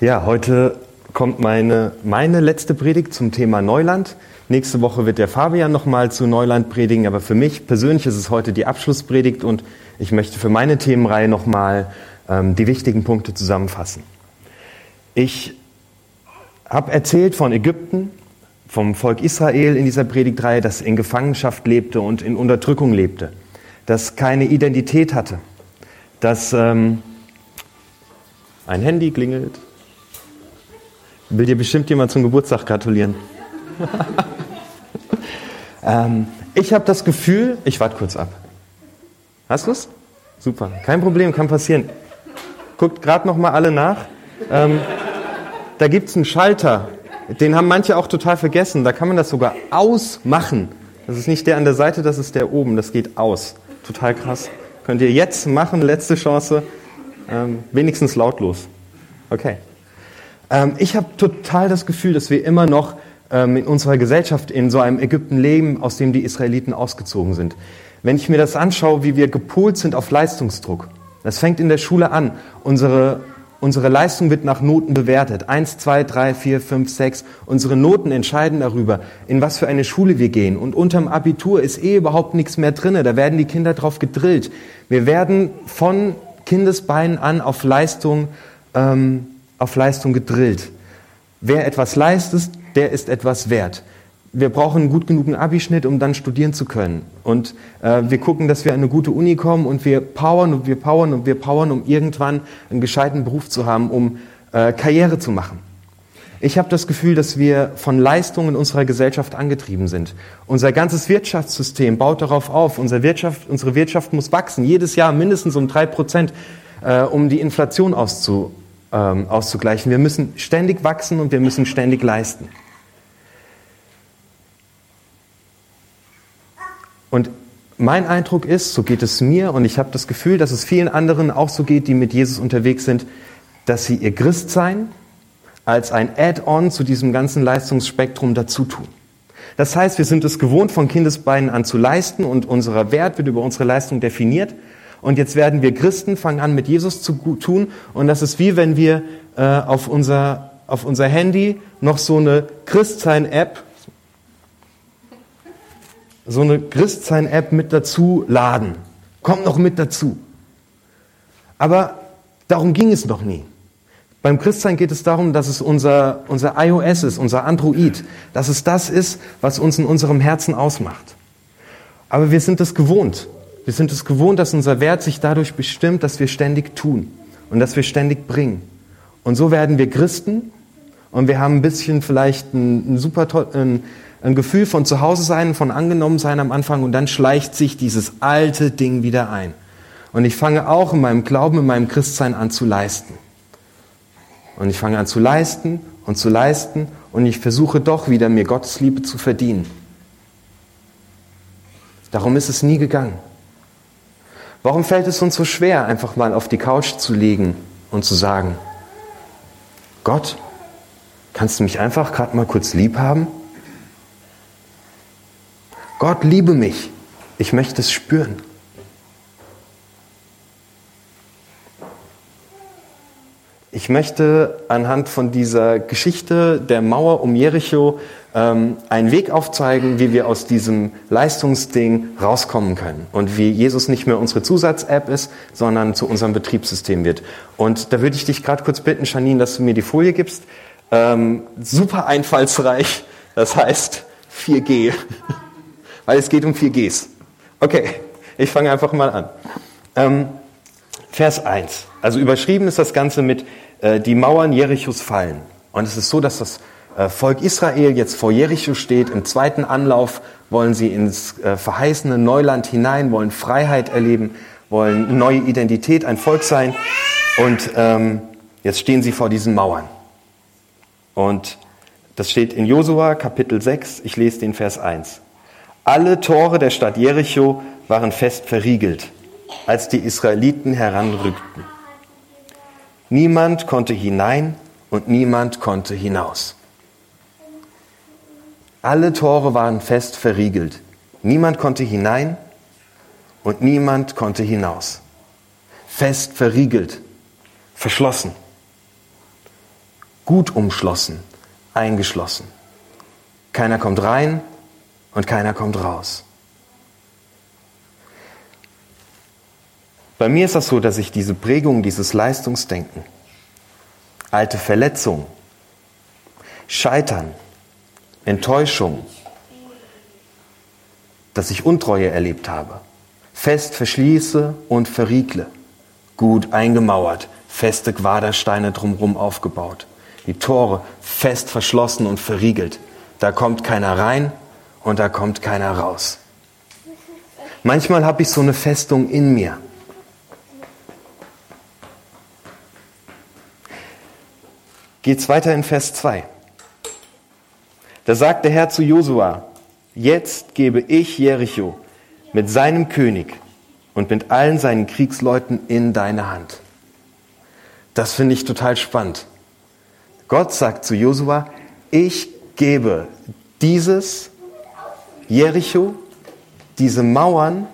Ja, heute kommt meine, meine letzte Predigt zum Thema Neuland. Nächste Woche wird der Fabian nochmal zu Neuland predigen, aber für mich persönlich ist es heute die Abschlusspredigt und ich möchte für meine Themenreihe nochmal ähm, die wichtigen Punkte zusammenfassen. Ich habe erzählt von Ägypten, vom Volk Israel in dieser Predigtreihe, das in Gefangenschaft lebte und in Unterdrückung lebte, das keine Identität hatte, das ähm, ein Handy klingelt, Will dir bestimmt jemand zum Geburtstag gratulieren. ähm, ich habe das Gefühl, ich warte kurz ab. Hast du es? Super, kein Problem, kann passieren. Guckt gerade noch mal alle nach. Ähm, da gibt es einen Schalter, den haben manche auch total vergessen. Da kann man das sogar ausmachen. Das ist nicht der an der Seite, das ist der oben. Das geht aus. Total krass. Könnt ihr jetzt machen, letzte Chance. Ähm, wenigstens lautlos. Okay. Ähm, ich habe total das Gefühl, dass wir immer noch ähm, in unserer Gesellschaft in so einem Ägypten leben, aus dem die Israeliten ausgezogen sind. Wenn ich mir das anschaue, wie wir gepolt sind auf Leistungsdruck, das fängt in der Schule an. Unsere, unsere Leistung wird nach Noten bewertet. Eins, zwei, drei, vier, fünf, sechs. Unsere Noten entscheiden darüber, in was für eine Schule wir gehen. Und unterm Abitur ist eh überhaupt nichts mehr drinne. Da werden die Kinder drauf gedrillt. Wir werden von Kindesbeinen an auf Leistung ähm, auf Leistung gedrillt. Wer etwas leistet, der ist etwas wert. Wir brauchen einen gut genugen Abischnitt, um dann studieren zu können. Und äh, wir gucken, dass wir an eine gute Uni kommen und wir powern und wir powern und wir powern, um irgendwann einen gescheiten Beruf zu haben, um äh, Karriere zu machen. Ich habe das Gefühl, dass wir von Leistungen in unserer Gesellschaft angetrieben sind. Unser ganzes Wirtschaftssystem baut darauf auf. Unsere Wirtschaft, unsere Wirtschaft muss wachsen, jedes Jahr mindestens um drei Prozent, äh, um die Inflation auszu, ähm, auszugleichen. Wir müssen ständig wachsen und wir müssen ständig leisten. Und mein Eindruck ist, so geht es mir und ich habe das Gefühl, dass es vielen anderen auch so geht, die mit Jesus unterwegs sind, dass sie ihr Christsein als ein Add-on zu diesem ganzen Leistungsspektrum dazu tun. Das heißt, wir sind es gewohnt, von Kindesbeinen an zu leisten und unser Wert wird über unsere Leistung definiert. Und jetzt werden wir Christen, fangen an mit Jesus zu tun. Und das ist wie wenn wir äh, auf, unser, auf unser Handy noch so eine Christsein-App, so eine Christsein-App mit dazu laden. Kommt noch mit dazu. Aber darum ging es noch nie. Beim Christsein geht es darum, dass es unser, unser iOS ist, unser Android, dass es das ist, was uns in unserem Herzen ausmacht. Aber wir sind es gewohnt. Wir sind es gewohnt, dass unser Wert sich dadurch bestimmt, dass wir ständig tun und dass wir ständig bringen. Und so werden wir Christen und wir haben ein bisschen vielleicht ein, ein super ein, ein Gefühl von Zuhause sein, von angenommen sein am Anfang und dann schleicht sich dieses alte Ding wieder ein. Und ich fange auch in meinem Glauben, in meinem Christsein an zu leisten. Und ich fange an zu leisten und zu leisten und ich versuche doch wieder mir Gottes Liebe zu verdienen. Darum ist es nie gegangen. Warum fällt es uns so schwer, einfach mal auf die Couch zu legen und zu sagen, Gott, kannst du mich einfach gerade mal kurz lieb haben? Gott, liebe mich. Ich möchte es spüren. Ich möchte anhand von dieser Geschichte der Mauer um Jericho ähm, einen Weg aufzeigen, wie wir aus diesem Leistungsding rauskommen können und wie Jesus nicht mehr unsere Zusatz-App ist, sondern zu unserem Betriebssystem wird. Und da würde ich dich gerade kurz bitten, Janine, dass du mir die Folie gibst. Ähm, super einfallsreich, das heißt 4G, weil es geht um 4Gs. Okay, ich fange einfach mal an. Ähm, Vers 1. Also überschrieben ist das Ganze mit äh, die Mauern Jerichos fallen. Und es ist so, dass das Volk Israel jetzt vor Jericho steht. Im zweiten Anlauf wollen sie ins äh, verheißene Neuland hinein, wollen Freiheit erleben, wollen neue Identität, ein Volk sein. Und ähm, jetzt stehen sie vor diesen Mauern. Und das steht in Josua Kapitel 6, ich lese den Vers 1. Alle Tore der Stadt Jericho waren fest verriegelt, als die Israeliten heranrückten. Niemand konnte hinein und niemand konnte hinaus. Alle Tore waren fest verriegelt. Niemand konnte hinein und niemand konnte hinaus. Fest verriegelt, verschlossen. gut umschlossen, eingeschlossen. Keiner kommt rein und keiner kommt raus. Bei mir ist das so, dass ich diese Prägung, dieses Leistungsdenken, alte Verletzungen, Scheitern, Enttäuschung, dass ich Untreue erlebt habe, fest verschließe und verriegle, gut eingemauert, feste Quadersteine drumherum aufgebaut, die Tore fest verschlossen und verriegelt. Da kommt keiner rein und da kommt keiner raus. Manchmal habe ich so eine Festung in mir. Geht's weiter in Vers 2. Da sagt der Herr zu Josua, jetzt gebe ich Jericho mit seinem König und mit allen seinen Kriegsleuten in deine Hand. Das finde ich total spannend. Gott sagt zu Josua, ich gebe dieses Jericho, diese Mauern,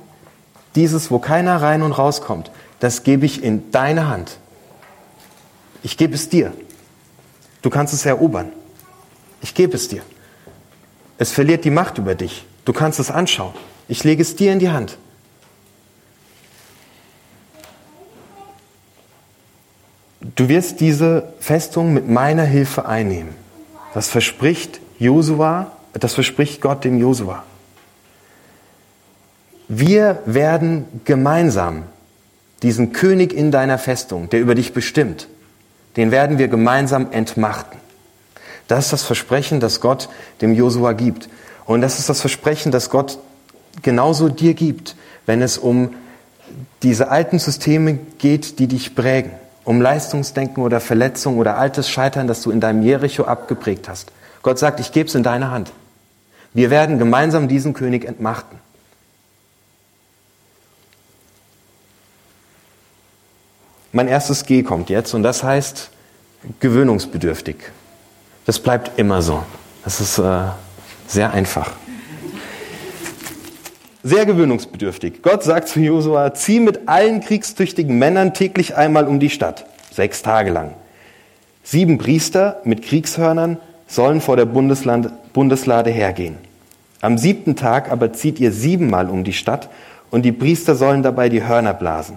dieses, wo keiner rein und rauskommt, das gebe ich in deine Hand. Ich gebe es dir. Du kannst es erobern. Ich gebe es dir. Es verliert die Macht über dich. Du kannst es anschauen. Ich lege es dir in die Hand. Du wirst diese Festung mit meiner Hilfe einnehmen. Das verspricht Josua, das verspricht Gott dem Josua. Wir werden gemeinsam diesen König in deiner Festung, der über dich bestimmt, den werden wir gemeinsam entmachten. Das ist das Versprechen, das Gott dem Josua gibt. Und das ist das Versprechen, das Gott genauso dir gibt, wenn es um diese alten Systeme geht, die dich prägen. Um Leistungsdenken oder Verletzung oder altes Scheitern, das du in deinem Jericho abgeprägt hast. Gott sagt, ich gebe es in deine Hand. Wir werden gemeinsam diesen König entmachten. Mein erstes G kommt jetzt und das heißt gewöhnungsbedürftig. Das bleibt immer so. Das ist äh, sehr einfach. Sehr gewöhnungsbedürftig. Gott sagt zu Josua, zieh mit allen kriegstüchtigen Männern täglich einmal um die Stadt, sechs Tage lang. Sieben Priester mit Kriegshörnern sollen vor der Bundesland Bundeslade hergehen. Am siebten Tag aber zieht ihr siebenmal um die Stadt und die Priester sollen dabei die Hörner blasen.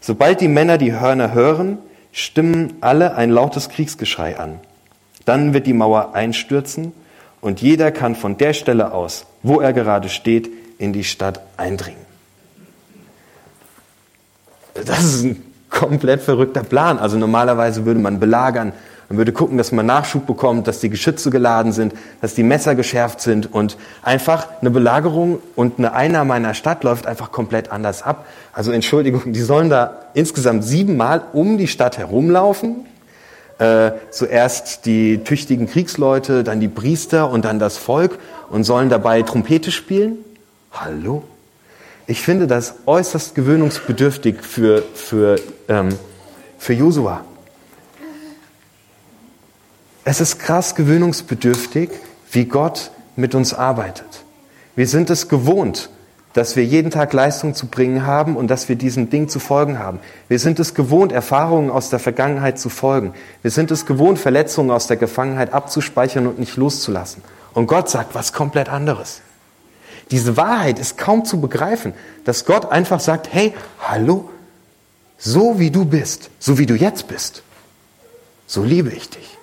Sobald die Männer die Hörner hören, stimmen alle ein lautes Kriegsgeschrei an. Dann wird die Mauer einstürzen und jeder kann von der Stelle aus, wo er gerade steht, in die Stadt eindringen. Das ist ein komplett verrückter Plan. Also normalerweise würde man belagern, man würde gucken, dass man Nachschub bekommt, dass die Geschütze geladen sind, dass die Messer geschärft sind und einfach eine Belagerung und eine Einnahme einer Stadt läuft einfach komplett anders ab. Also Entschuldigung, die sollen da insgesamt siebenmal um die Stadt herumlaufen. Äh, zuerst die tüchtigen Kriegsleute, dann die Priester und dann das Volk und sollen dabei Trompete spielen. Hallo? Ich finde das äußerst gewöhnungsbedürftig für, für, ähm, für Josua. Es ist krass gewöhnungsbedürftig, wie Gott mit uns arbeitet. Wir sind es gewohnt, dass wir jeden Tag Leistung zu bringen haben und dass wir diesem Ding zu folgen haben. Wir sind es gewohnt, Erfahrungen aus der Vergangenheit zu folgen. Wir sind es gewohnt, Verletzungen aus der Gefangenheit abzuspeichern und nicht loszulassen. Und Gott sagt was komplett anderes. Diese Wahrheit ist kaum zu begreifen, dass Gott einfach sagt, hey, hallo, so wie du bist, so wie du jetzt bist, so liebe ich dich.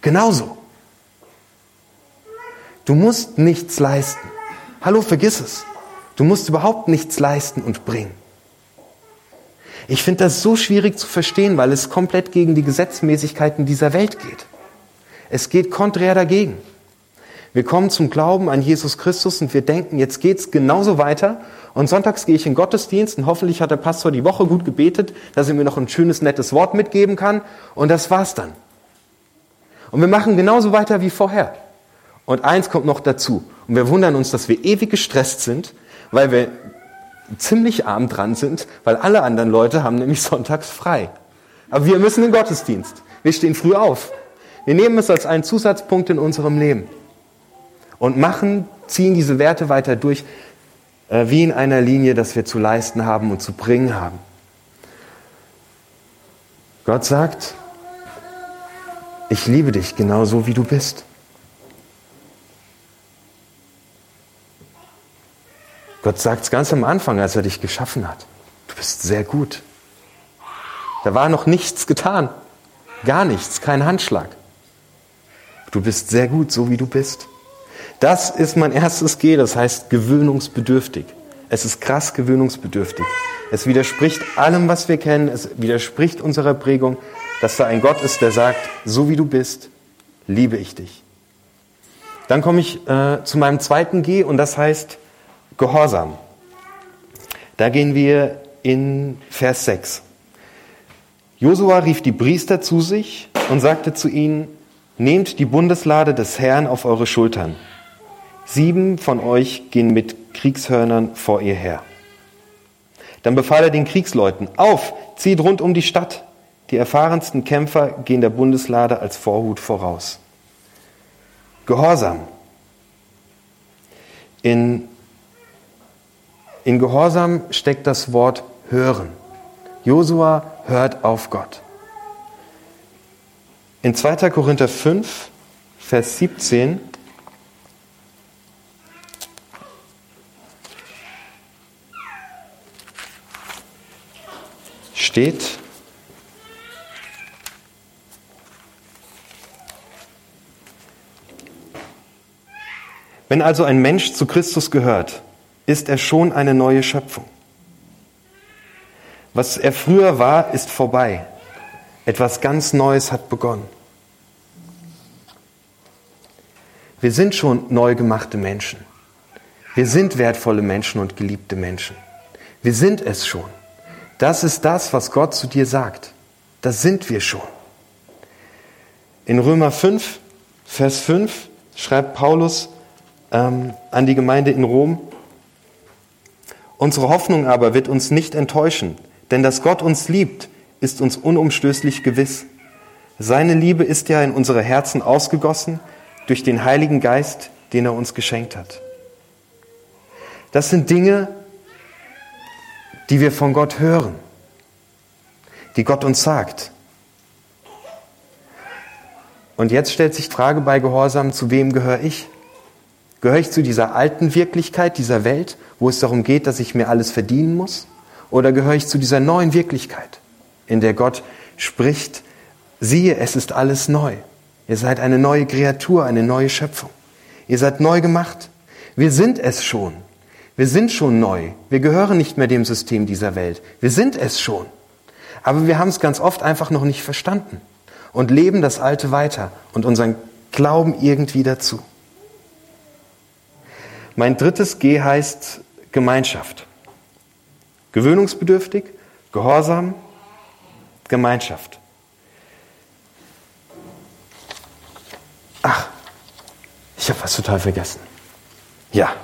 Genauso. Du musst nichts leisten. Hallo, vergiss es. Du musst überhaupt nichts leisten und bringen. Ich finde das so schwierig zu verstehen, weil es komplett gegen die Gesetzmäßigkeiten dieser Welt geht. Es geht konträr dagegen. Wir kommen zum Glauben an Jesus Christus und wir denken, jetzt geht's genauso weiter. Und sonntags gehe ich in Gottesdienst und hoffentlich hat der Pastor die Woche gut gebetet, dass er mir noch ein schönes, nettes Wort mitgeben kann. Und das war's dann. Und wir machen genauso weiter wie vorher. Und eins kommt noch dazu. Und wir wundern uns, dass wir ewig gestresst sind, weil wir ziemlich arm dran sind, weil alle anderen Leute haben nämlich sonntags frei. Aber wir müssen in den Gottesdienst. Wir stehen früh auf. Wir nehmen es als einen Zusatzpunkt in unserem Leben und machen, ziehen diese Werte weiter durch, äh, wie in einer Linie, dass wir zu leisten haben und zu bringen haben. Gott sagt, ich liebe dich genauso, wie du bist. Gott sagt es ganz am Anfang, als er dich geschaffen hat. Du bist sehr gut. Da war noch nichts getan. Gar nichts, kein Handschlag. Du bist sehr gut, so wie du bist. Das ist mein erstes G, das heißt gewöhnungsbedürftig. Es ist krass gewöhnungsbedürftig. Es widerspricht allem, was wir kennen. Es widerspricht unserer Prägung, dass da ein Gott ist, der sagt, so wie du bist, liebe ich dich. Dann komme ich äh, zu meinem zweiten G und das heißt Gehorsam. Da gehen wir in Vers 6. Josua rief die Priester zu sich und sagte zu ihnen, nehmt die Bundeslade des Herrn auf eure Schultern. Sieben von euch gehen mit Kriegshörnern vor ihr her. Dann befahl er den Kriegsleuten, auf, zieht rund um die Stadt. Die erfahrensten Kämpfer gehen der Bundeslade als Vorhut voraus. Gehorsam. In, in Gehorsam steckt das Wort hören. Josua hört auf Gott. In 2. Korinther 5, Vers 17 steht, Wenn also ein Mensch zu Christus gehört, ist er schon eine neue Schöpfung. Was er früher war, ist vorbei. Etwas ganz Neues hat begonnen. Wir sind schon neu gemachte Menschen. Wir sind wertvolle Menschen und geliebte Menschen. Wir sind es schon. Das ist das, was Gott zu dir sagt. Das sind wir schon. In Römer 5, Vers 5 schreibt Paulus ähm, an die Gemeinde in Rom, Unsere Hoffnung aber wird uns nicht enttäuschen, denn dass Gott uns liebt, ist uns unumstößlich gewiss. Seine Liebe ist ja in unsere Herzen ausgegossen durch den Heiligen Geist, den er uns geschenkt hat. Das sind Dinge, die wir von Gott hören, die Gott uns sagt. Und jetzt stellt sich die Frage bei Gehorsam, zu wem gehöre ich? Gehöre ich zu dieser alten Wirklichkeit dieser Welt, wo es darum geht, dass ich mir alles verdienen muss? Oder gehöre ich zu dieser neuen Wirklichkeit, in der Gott spricht, siehe, es ist alles neu. Ihr seid eine neue Kreatur, eine neue Schöpfung. Ihr seid neu gemacht. Wir sind es schon. Wir sind schon neu. Wir gehören nicht mehr dem System dieser Welt. Wir sind es schon. Aber wir haben es ganz oft einfach noch nicht verstanden und leben das Alte weiter und unseren Glauben irgendwie dazu. Mein drittes G heißt Gemeinschaft. Gewöhnungsbedürftig, Gehorsam, Gemeinschaft. Ach, ich habe was total vergessen. Ja,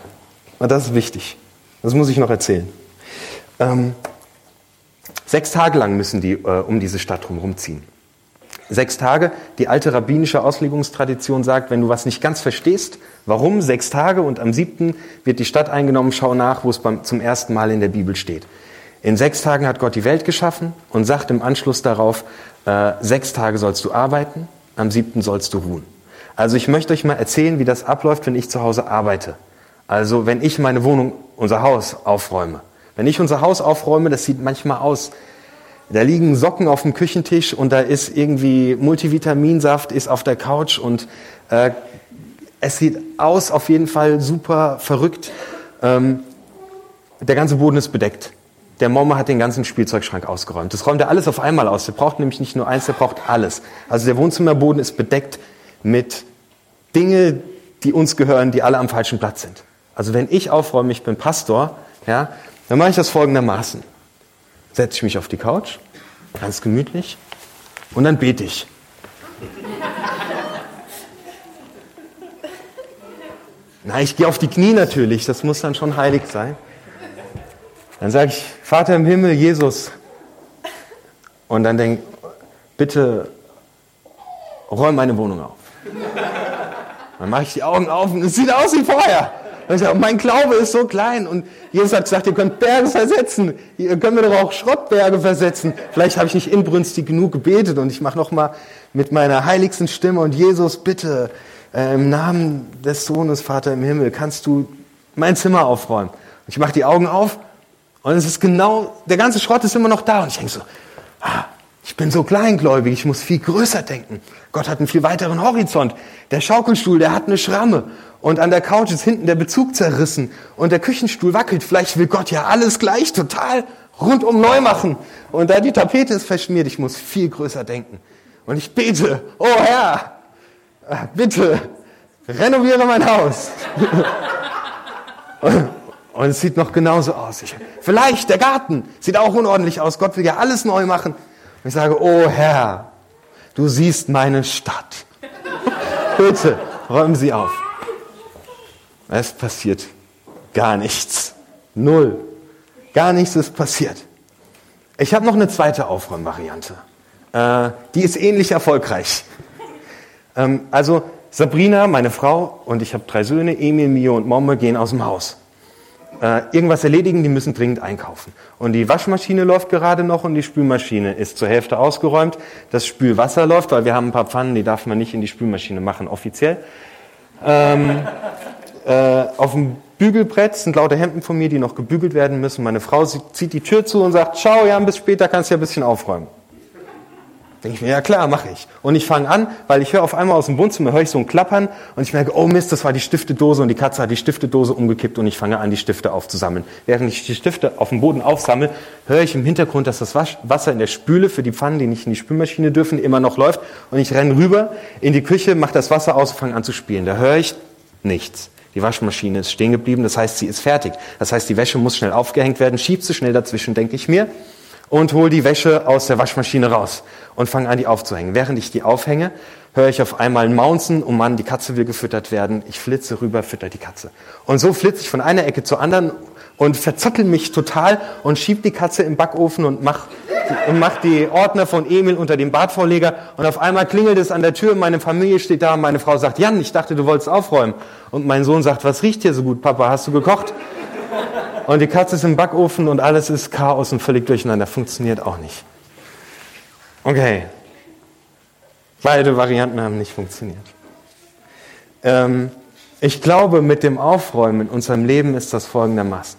das ist wichtig. Das muss ich noch erzählen. Ähm, sechs Tage lang müssen die äh, um diese Stadt rumziehen. Sechs Tage. Die alte rabbinische Auslegungstradition sagt, wenn du was nicht ganz verstehst, warum sechs Tage und am siebten wird die Stadt eingenommen, schau nach, wo es beim, zum ersten Mal in der Bibel steht. In sechs Tagen hat Gott die Welt geschaffen und sagt im Anschluss darauf, äh, sechs Tage sollst du arbeiten, am siebten sollst du ruhen. Also ich möchte euch mal erzählen, wie das abläuft, wenn ich zu Hause arbeite. Also wenn ich meine Wohnung, unser Haus aufräume. Wenn ich unser Haus aufräume, das sieht manchmal aus, da liegen Socken auf dem Küchentisch und da ist irgendwie Multivitaminsaft ist auf der Couch und äh, es sieht aus auf jeden Fall super verrückt. Ähm, der ganze Boden ist bedeckt. Der Mama hat den ganzen Spielzeugschrank ausgeräumt. Das räumt er alles auf einmal aus. Der braucht nämlich nicht nur eins, der braucht alles. Also der Wohnzimmerboden ist bedeckt mit Dinge, die uns gehören, die alle am falschen Platz sind. Also wenn ich aufräume, ich bin Pastor, ja, dann mache ich das folgendermaßen setze ich mich auf die Couch, ganz gemütlich, und dann bete ich. Na, ich gehe auf die Knie natürlich, das muss dann schon heilig sein. Dann sage ich, Vater im Himmel, Jesus. Und dann denke bitte räum meine Wohnung auf. Dann mache ich die Augen auf und es sieht aus wie vorher. Und ich sage, mein Glaube ist so klein. Und Jesus hat gesagt, ihr könnt Berge versetzen. Ihr könnt mir doch auch Schrottberge versetzen. Vielleicht habe ich nicht inbrünstig genug gebetet und ich mache nochmal mit meiner heiligsten Stimme und Jesus, bitte, äh, im Namen des Sohnes, Vater im Himmel, kannst du mein Zimmer aufräumen. Und ich mache die Augen auf und es ist genau, der ganze Schrott ist immer noch da. Und ich denke so, ah, ich bin so kleingläubig, ich muss viel größer denken. Gott hat einen viel weiteren Horizont. Der Schaukelstuhl, der hat eine Schramme. Und an der Couch ist hinten der Bezug zerrissen. Und der Küchenstuhl wackelt. Vielleicht will Gott ja alles gleich total rundum neu machen. Und da die Tapete ist verschmiert, ich muss viel größer denken. Und ich bete, oh Herr, bitte, renoviere mein Haus. Und es sieht noch genauso aus. Ich, vielleicht der Garten sieht auch unordentlich aus. Gott will ja alles neu machen. Ich sage, oh Herr, du siehst meine Stadt. Bitte, räumen Sie auf. Es passiert gar nichts. Null. Gar nichts ist passiert. Ich habe noch eine zweite Aufräumvariante. Äh, die ist ähnlich erfolgreich. Ähm, also Sabrina, meine Frau, und ich habe drei Söhne, Emil, Mio und Momme, gehen aus dem Haus. Äh, irgendwas erledigen, die müssen dringend einkaufen. Und die Waschmaschine läuft gerade noch und die Spülmaschine ist zur Hälfte ausgeräumt. Das Spülwasser läuft, weil wir haben ein paar Pfannen, die darf man nicht in die Spülmaschine machen, offiziell. Ähm, äh, auf dem Bügelbrett sind lauter Hemden von mir, die noch gebügelt werden müssen. Meine Frau zieht die Tür zu und sagt, ciao, ja, bis später kannst du ja ein bisschen aufräumen. Denke ich mir, ja klar, mache ich. Und ich fange an, weil ich höre auf einmal aus dem Wohnzimmer, höre ich so ein Klappern und ich merke, oh Mist, das war die Stiftedose und die Katze hat die Stiftedose umgekippt und ich fange an, die Stifte aufzusammeln. Während ich die Stifte auf dem Boden aufsammle, höre ich im Hintergrund, dass das Wasser in der Spüle für die Pfannen, die nicht in die Spülmaschine dürfen, immer noch läuft und ich renne rüber in die Küche, mache das Wasser aus und fange an zu spielen. Da höre ich nichts. Die Waschmaschine ist stehen geblieben, das heißt, sie ist fertig. Das heißt, die Wäsche muss schnell aufgehängt werden, schiebt sie schnell dazwischen, denke ich mir und hole die Wäsche aus der Waschmaschine raus und fange an, die aufzuhängen. Während ich die aufhänge, höre ich auf einmal ein Maunzen, oh Mann, die Katze will gefüttert werden. Ich flitze rüber, fütter die Katze. Und so flitze ich von einer Ecke zur anderen und verzottel mich total und schieb die Katze im Backofen und mach, und mach die Ordner von Emil unter dem Badvorleger und auf einmal klingelt es an der Tür, meine Familie steht da und meine Frau sagt, Jan, ich dachte, du wolltest aufräumen. Und mein Sohn sagt, was riecht hier so gut, Papa, hast du gekocht? Und die Katze ist im Backofen und alles ist Chaos und völlig durcheinander. Funktioniert auch nicht. Okay. Beide Varianten haben nicht funktioniert. Ähm, ich glaube, mit dem Aufräumen in unserem Leben ist das folgendermaßen.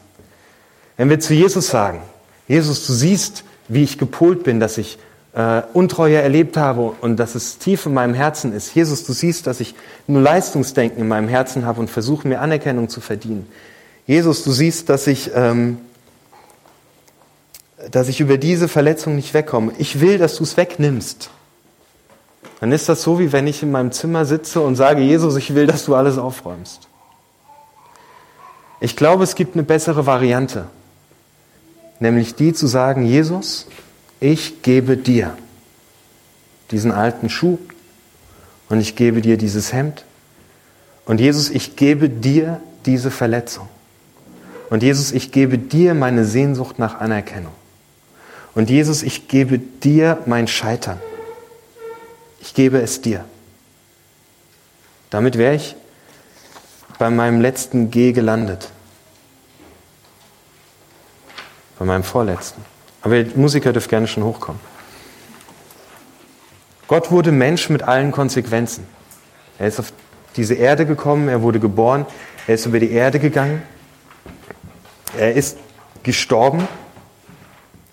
Wenn wir zu Jesus sagen, Jesus, du siehst, wie ich gepolt bin, dass ich äh, Untreue erlebt habe und dass es tief in meinem Herzen ist. Jesus, du siehst, dass ich nur Leistungsdenken in meinem Herzen habe und versuche, mir Anerkennung zu verdienen. Jesus, du siehst, dass ich, ähm, dass ich über diese Verletzung nicht wegkomme. Ich will, dass du es wegnimmst. Dann ist das so, wie wenn ich in meinem Zimmer sitze und sage, Jesus, ich will, dass du alles aufräumst. Ich glaube, es gibt eine bessere Variante, nämlich die zu sagen, Jesus, ich gebe dir diesen alten Schuh und ich gebe dir dieses Hemd und Jesus, ich gebe dir diese Verletzung. Und Jesus, ich gebe dir meine Sehnsucht nach Anerkennung. Und Jesus, ich gebe dir mein Scheitern. Ich gebe es dir. Damit wäre ich bei meinem letzten G gelandet. Bei meinem vorletzten. Aber die Musiker dürfen gerne schon hochkommen. Gott wurde Mensch mit allen Konsequenzen. Er ist auf diese Erde gekommen, er wurde geboren, er ist über die Erde gegangen, er ist gestorben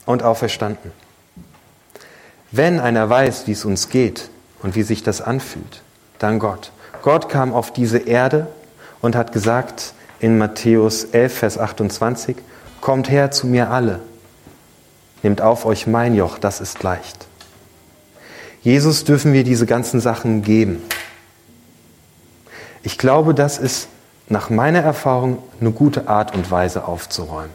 und auferstanden. Wenn einer weiß, wie es uns geht und wie sich das anfühlt, dann Gott. Gott kam auf diese Erde und hat gesagt in Matthäus 11, Vers 28, Kommt her zu mir alle, nehmt auf euch mein Joch, das ist leicht. Jesus dürfen wir diese ganzen Sachen geben. Ich glaube, das ist nach meiner Erfahrung eine gute Art und Weise aufzuräumen.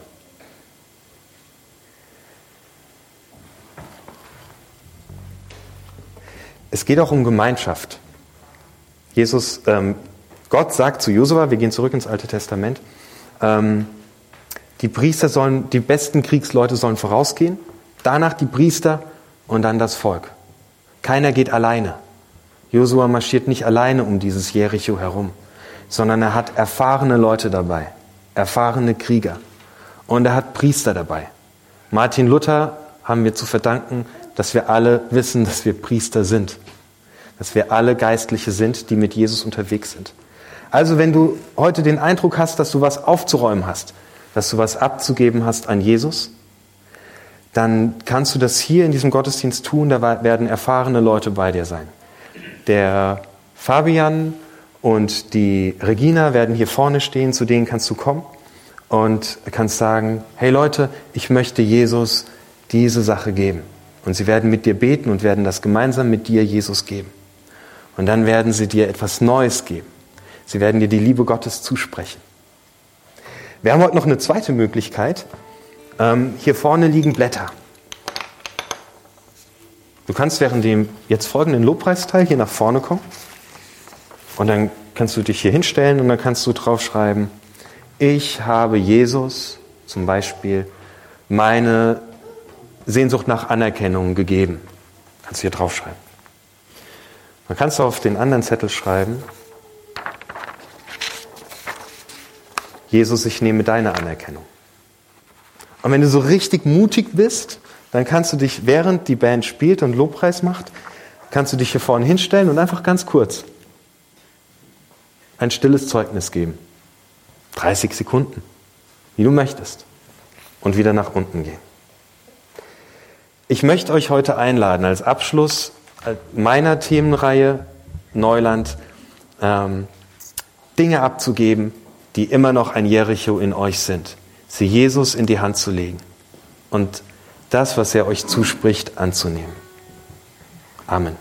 Es geht auch um Gemeinschaft. Jesus, ähm, Gott sagt zu Josua, wir gehen zurück ins Alte Testament, ähm, die Priester sollen, die besten Kriegsleute sollen vorausgehen, danach die Priester und dann das Volk. Keiner geht alleine. Josua marschiert nicht alleine um dieses Jericho herum. Sondern er hat erfahrene Leute dabei, erfahrene Krieger. Und er hat Priester dabei. Martin Luther haben wir zu verdanken, dass wir alle wissen, dass wir Priester sind. Dass wir alle Geistliche sind, die mit Jesus unterwegs sind. Also wenn du heute den Eindruck hast, dass du was aufzuräumen hast, dass du was abzugeben hast an Jesus, dann kannst du das hier in diesem Gottesdienst tun. Da werden erfahrene Leute bei dir sein. Der Fabian und die Regina werden hier vorne stehen, zu denen kannst du kommen und kannst sagen, hey Leute, ich möchte Jesus diese Sache geben. Und sie werden mit dir beten und werden das gemeinsam mit dir Jesus geben. Und dann werden sie dir etwas Neues geben. Sie werden dir die Liebe Gottes zusprechen. Wir haben heute noch eine zweite Möglichkeit. Ähm, hier vorne liegen Blätter. Du kannst während dem jetzt folgenden Lobpreisteil hier nach vorne kommen und dann kannst du dich hier hinstellen und dann kannst du draufschreiben, ich habe Jesus zum Beispiel meine Sehnsucht nach Anerkennung gegeben. Kannst du hier draufschreiben. Dann kannst du auf den anderen Zettel schreiben, Jesus, ich nehme deine Anerkennung. Und wenn du so richtig mutig bist, dann kannst du dich, während die Band spielt und Lobpreis macht, kannst du dich hier vorne hinstellen und einfach ganz kurz ein stilles Zeugnis geben. 30 Sekunden, wie du möchtest. Und wieder nach unten gehen. Ich möchte euch heute einladen, als Abschluss meiner Themenreihe Neuland, ähm, Dinge abzugeben, die immer noch ein Jericho in euch sind sie Jesus in die Hand zu legen und das, was er euch zuspricht, anzunehmen. Amen.